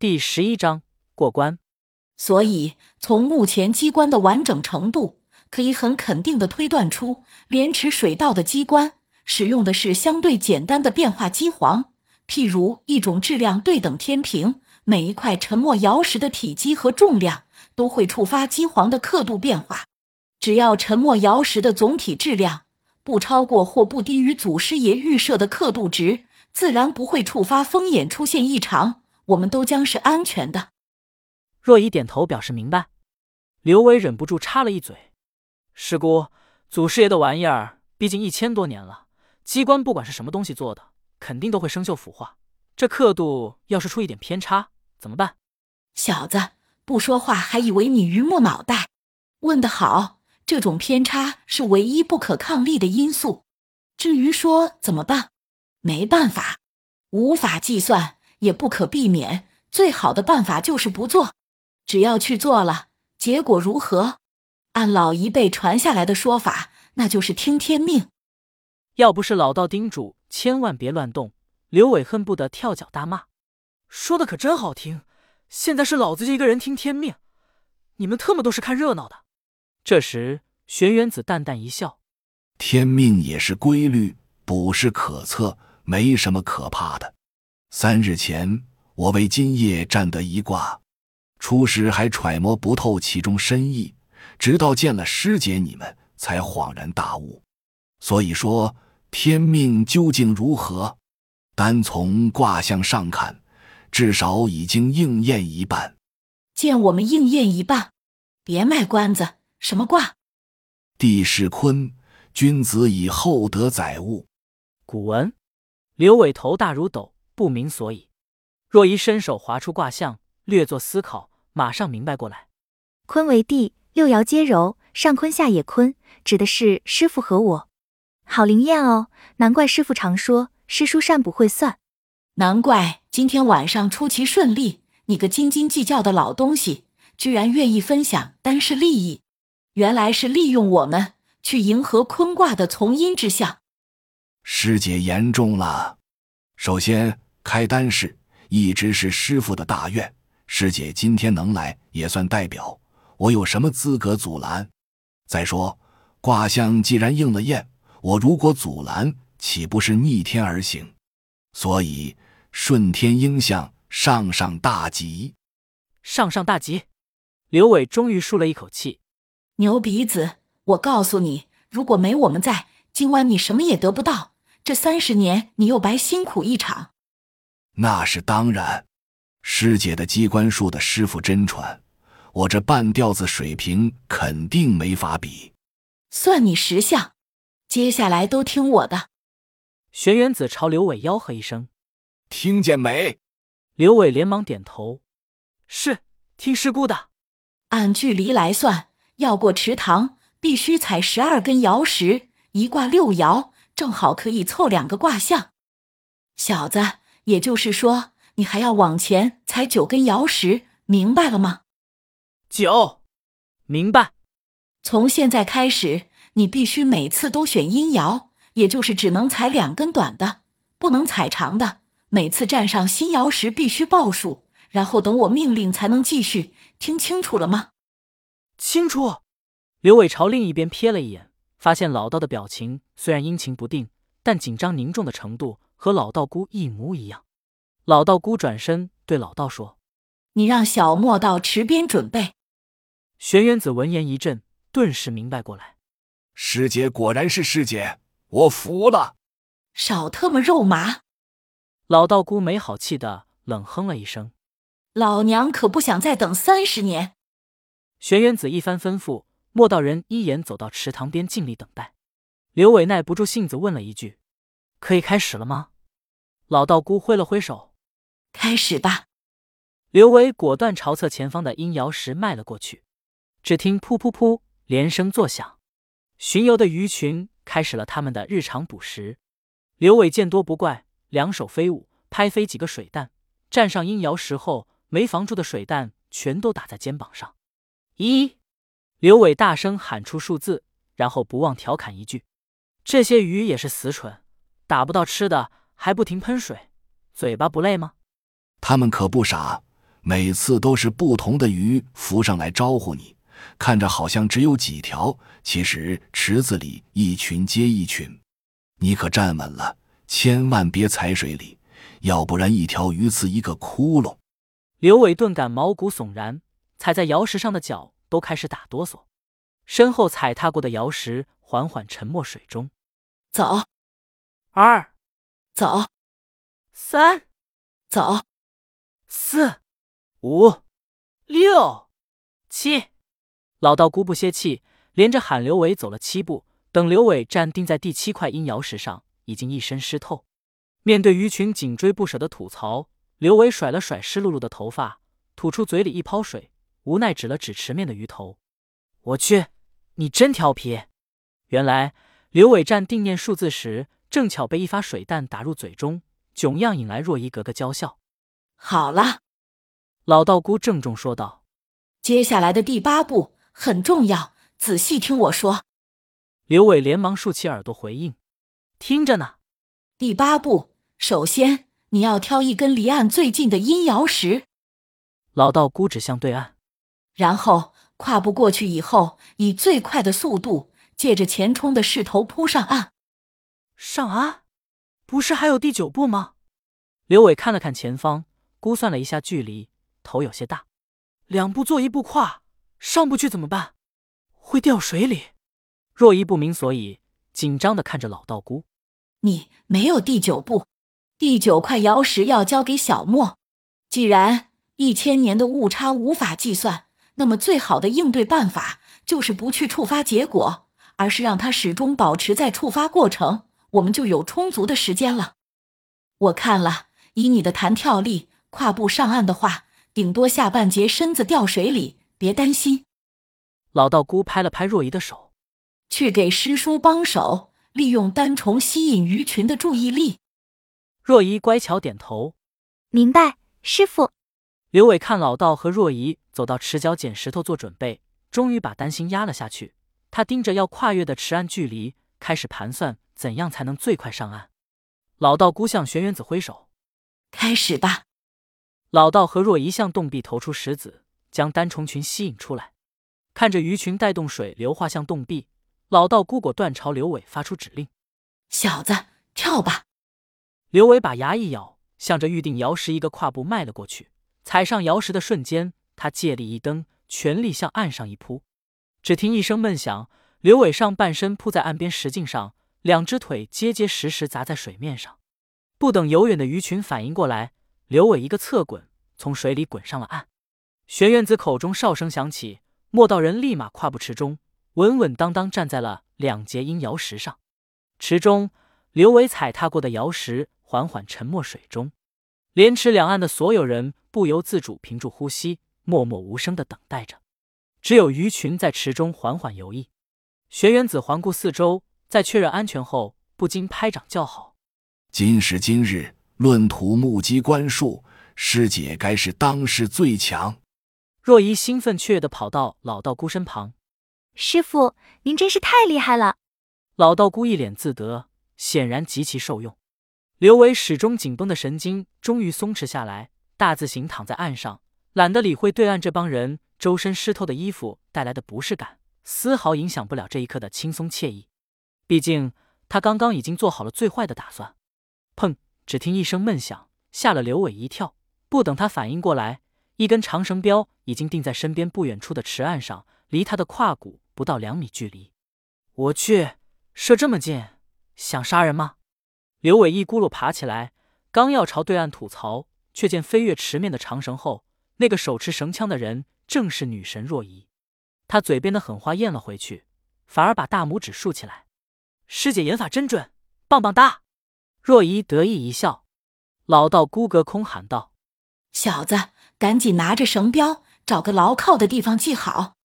第十一章过关。所以，从目前机关的完整程度，可以很肯定的推断出，莲池水道的机关使用的是相对简单的变化机皇，譬如一种质量对等天平，每一块沉没瑶石的体积和重量都会触发机皇的刻度变化。只要沉没瑶石的总体质量不超过或不低于祖师爷预设的刻度值，自然不会触发风眼出现异常，我们都将是安全的。若依点头表示明白，刘伟忍不住插了一嘴：“师姑，祖师爷的玩意儿，毕竟一千多年了，机关不管是什么东西做的，肯定都会生锈腐化。这刻度要是出一点偏差，怎么办？”小子不说话，还以为你榆木脑袋。问得好，这种偏差是唯一不可抗力的因素。至于说怎么办，没办法，无法计算，也不可避免。最好的办法就是不做。只要去做了，结果如何？按老一辈传下来的说法，那就是听天命。要不是老道叮嘱千万别乱动，刘伟恨不得跳脚大骂：“说的可真好听！现在是老子一个人听天命，你们特么都是看热闹的。”这时，玄元子淡淡一笑：“天命也是规律，不是可测，没什么可怕的。三日前，我为今夜占得一卦。”初时还揣摩不透其中深意，直到见了师姐你们，才恍然大悟。所以说，天命究竟如何？单从卦象上看，至少已经应验一半。见我们应验一半，别卖关子。什么卦？地势坤，君子以厚德载物。古文。刘伟头大如斗，不明所以。若一伸手划出卦象，略作思考。马上明白过来，坤为地，六爻皆柔，上坤下也坤，指的是师傅和我。好灵验哦，难怪师傅常说师叔善不会算，难怪今天晚上出奇顺利。你个斤斤计较的老东西，居然愿意分享单是利益，原来是利用我们去迎合坤卦的从阴之象。师姐言重了。首先，开单式一直是师傅的大愿。师姐今天能来也算代表，我有什么资格阻拦？再说卦象既然应了验，我如果阻拦，岂不是逆天而行？所以顺天应象，上上大吉。上上大吉！刘伟终于舒了一口气。牛鼻子，我告诉你，如果没我们在，今晚你什么也得不到。这三十年，你又白辛苦一场。那是当然。师姐的机关术的师傅真传，我这半吊子水平肯定没法比。算你识相，接下来都听我的。玄元子朝刘伟吆喝一声：“听见没？”刘伟连忙点头：“是，听师姑的。”按距离来算，要过池塘必须踩十二根瑶石，一卦六爻，正好可以凑两个卦象。小子，也就是说。你还要往前踩九根瑶石，明白了吗？九，明白。从现在开始，你必须每次都选阴爻，也就是只能踩两根短的，不能踩长的。每次站上新瑶石必须报数，然后等我命令才能继续。听清楚了吗？清楚。刘伟朝另一边瞥了一眼，发现老道的表情虽然阴晴不定，但紧张凝重的程度和老道姑一模一样。老道姑转身对老道说：“你让小莫到池边准备。”玄元子闻言一震，顿时明白过来：“师姐果然是师姐，我服了。”少特么肉麻！老道姑没好气的冷哼了一声：“老娘可不想再等三十年。”玄元子一番吩咐，莫道人依言走到池塘边，尽力等待。刘伟耐不住性子问了一句：“可以开始了吗？”老道姑挥了挥手。开始吧！刘伟果断朝侧前方的阴爻石迈了过去。只听噗噗噗连声作响，巡游的鱼群开始了他们的日常捕食。刘伟见多不怪，两手飞舞，拍飞几个水弹。站上阴爻石后，没防住的水弹全都打在肩膀上。一，刘伟大声喊出数字，然后不忘调侃一句：“这些鱼也是死蠢，打不到吃的还不停喷水，嘴巴不累吗？”他们可不傻，每次都是不同的鱼浮上来招呼你，看着好像只有几条，其实池子里一群接一群。你可站稳了，千万别踩水里，要不然一条鱼刺一个窟窿。刘伟顿感毛骨悚然，踩在瑶石上的脚都开始打哆嗦。身后踩踏过的瑶石缓缓沉没水中。走，二，走，三，走，四，五，六，七。老道姑不歇气，连着喊刘伟走了七步。等刘伟站定在第七块阴瑶石上，已经一身湿透。面对鱼群紧追不舍的吐槽，刘伟甩了甩湿漉漉的头发，吐出嘴里一泡水，无奈指了指池面的鱼头：“我去。”你真调皮！原来刘伟站定念数字时，正巧被一发水弹打入嘴中，囧样引来若依格格娇笑。好了，老道姑郑重说道：“接下来的第八步很重要，仔细听我说。”刘伟连忙竖起耳朵回应：“听着呢。”第八步，首先你要挑一根离岸最近的阴爻石。老道姑指向对岸，然后。跨步过去以后，以最快的速度，借着前冲的势头扑上岸。上岸？不是还有第九步吗？刘伟看了看前方，估算了一下距离，头有些大。两步做一步跨，上不去怎么办？会掉水里。若依不明所以，紧张的看着老道姑。你没有第九步，第九块瑶石要交给小莫。既然一千年的误差无法计算。那么，最好的应对办法就是不去触发结果，而是让它始终保持在触发过程，我们就有充足的时间了。我看了，以你的弹跳力，跨步上岸的话，顶多下半截身子掉水里，别担心。老道姑拍了拍若仪的手，去给师叔帮手，利用单虫吸引鱼群的注意力。若仪乖巧点头，明白，师傅。刘伟看老道和若仪走到池角捡石头做准备，终于把担心压了下去。他盯着要跨越的池岸距离，开始盘算怎样才能最快上岸。老道姑向玄元子挥手：“开始吧。”老道和若一向洞壁投出石子，将单虫群吸引出来。看着鱼群带动水流化向洞壁，老道姑果断朝刘伟发出指令：“小子，跳吧！”刘伟把牙一咬，向着预定瑶石一个跨步迈了过去。踩上瑶石的瞬间，他借力一蹬，全力向岸上一扑。只听一声闷响，刘伟上半身扑在岸边石径上，两只腿结结实实砸在水面上。不等游远的鱼群反应过来，刘伟一个侧滚，从水里滚上了岸。玄元子口中哨声响起，莫道人立马跨步池中，稳稳当当站在了两节阴瑶石上。池中，刘伟踩踏过的瑶石缓缓沉没水中。莲池两岸的所有人不由自主屏住呼吸，默默无声的等待着。只有鱼群在池中缓缓游弋。玄元子环顾四周，在确认安全后，不禁拍掌叫好：“今时今日，论土木机关术，师姐该是当世最强。”若依兴奋雀跃地跑到老道姑身旁：“师傅，您真是太厉害了！”老道姑一脸自得，显然极其受用。刘伟始终紧绷的神经终于松弛下来，大字形躺在岸上，懒得理会对岸这帮人周身湿透的衣服带来的不适感，丝毫影响不了这一刻的轻松惬意。毕竟他刚刚已经做好了最坏的打算。砰！只听一声闷响，吓了刘伟一跳。不等他反应过来，一根长绳镖已经钉在身边不远处的池岸上，离他的胯骨不到两米距离。我去，射这么近，想杀人吗？刘伟一咕噜爬起来，刚要朝对岸吐槽，却见飞越池面的长绳后，那个手持绳枪的人正是女神若仪。他嘴边的狠话咽了回去，反而把大拇指竖起来：“师姐眼法真准，棒棒哒！”若仪得意一笑。老道孤隔空喊道：“小子，赶紧拿着绳镖，找个牢靠的地方系好。”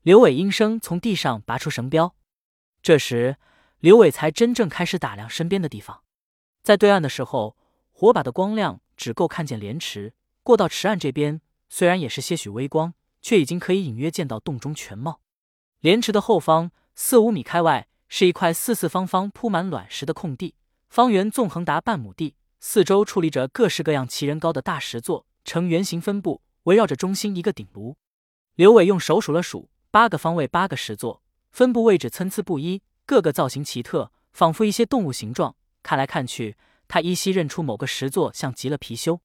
刘伟应声从地上拔出绳镖。这时。刘伟才真正开始打量身边的地方，在对岸的时候，火把的光亮只够看见莲池；过到池岸这边，虽然也是些许微光，却已经可以隐约见到洞中全貌。莲池的后方四五米开外，是一块四四方方铺满卵石的空地，方圆纵横达半亩地，四周矗立着各式各样奇人高的大石座，呈圆形分布，围绕着中心一个顶炉。刘伟用手数了数，八个方位，八个石座，分布位置参差不一，各个造型奇特，仿佛一些动物形状。看来看去，他依稀认出某个石座像极了貔貅。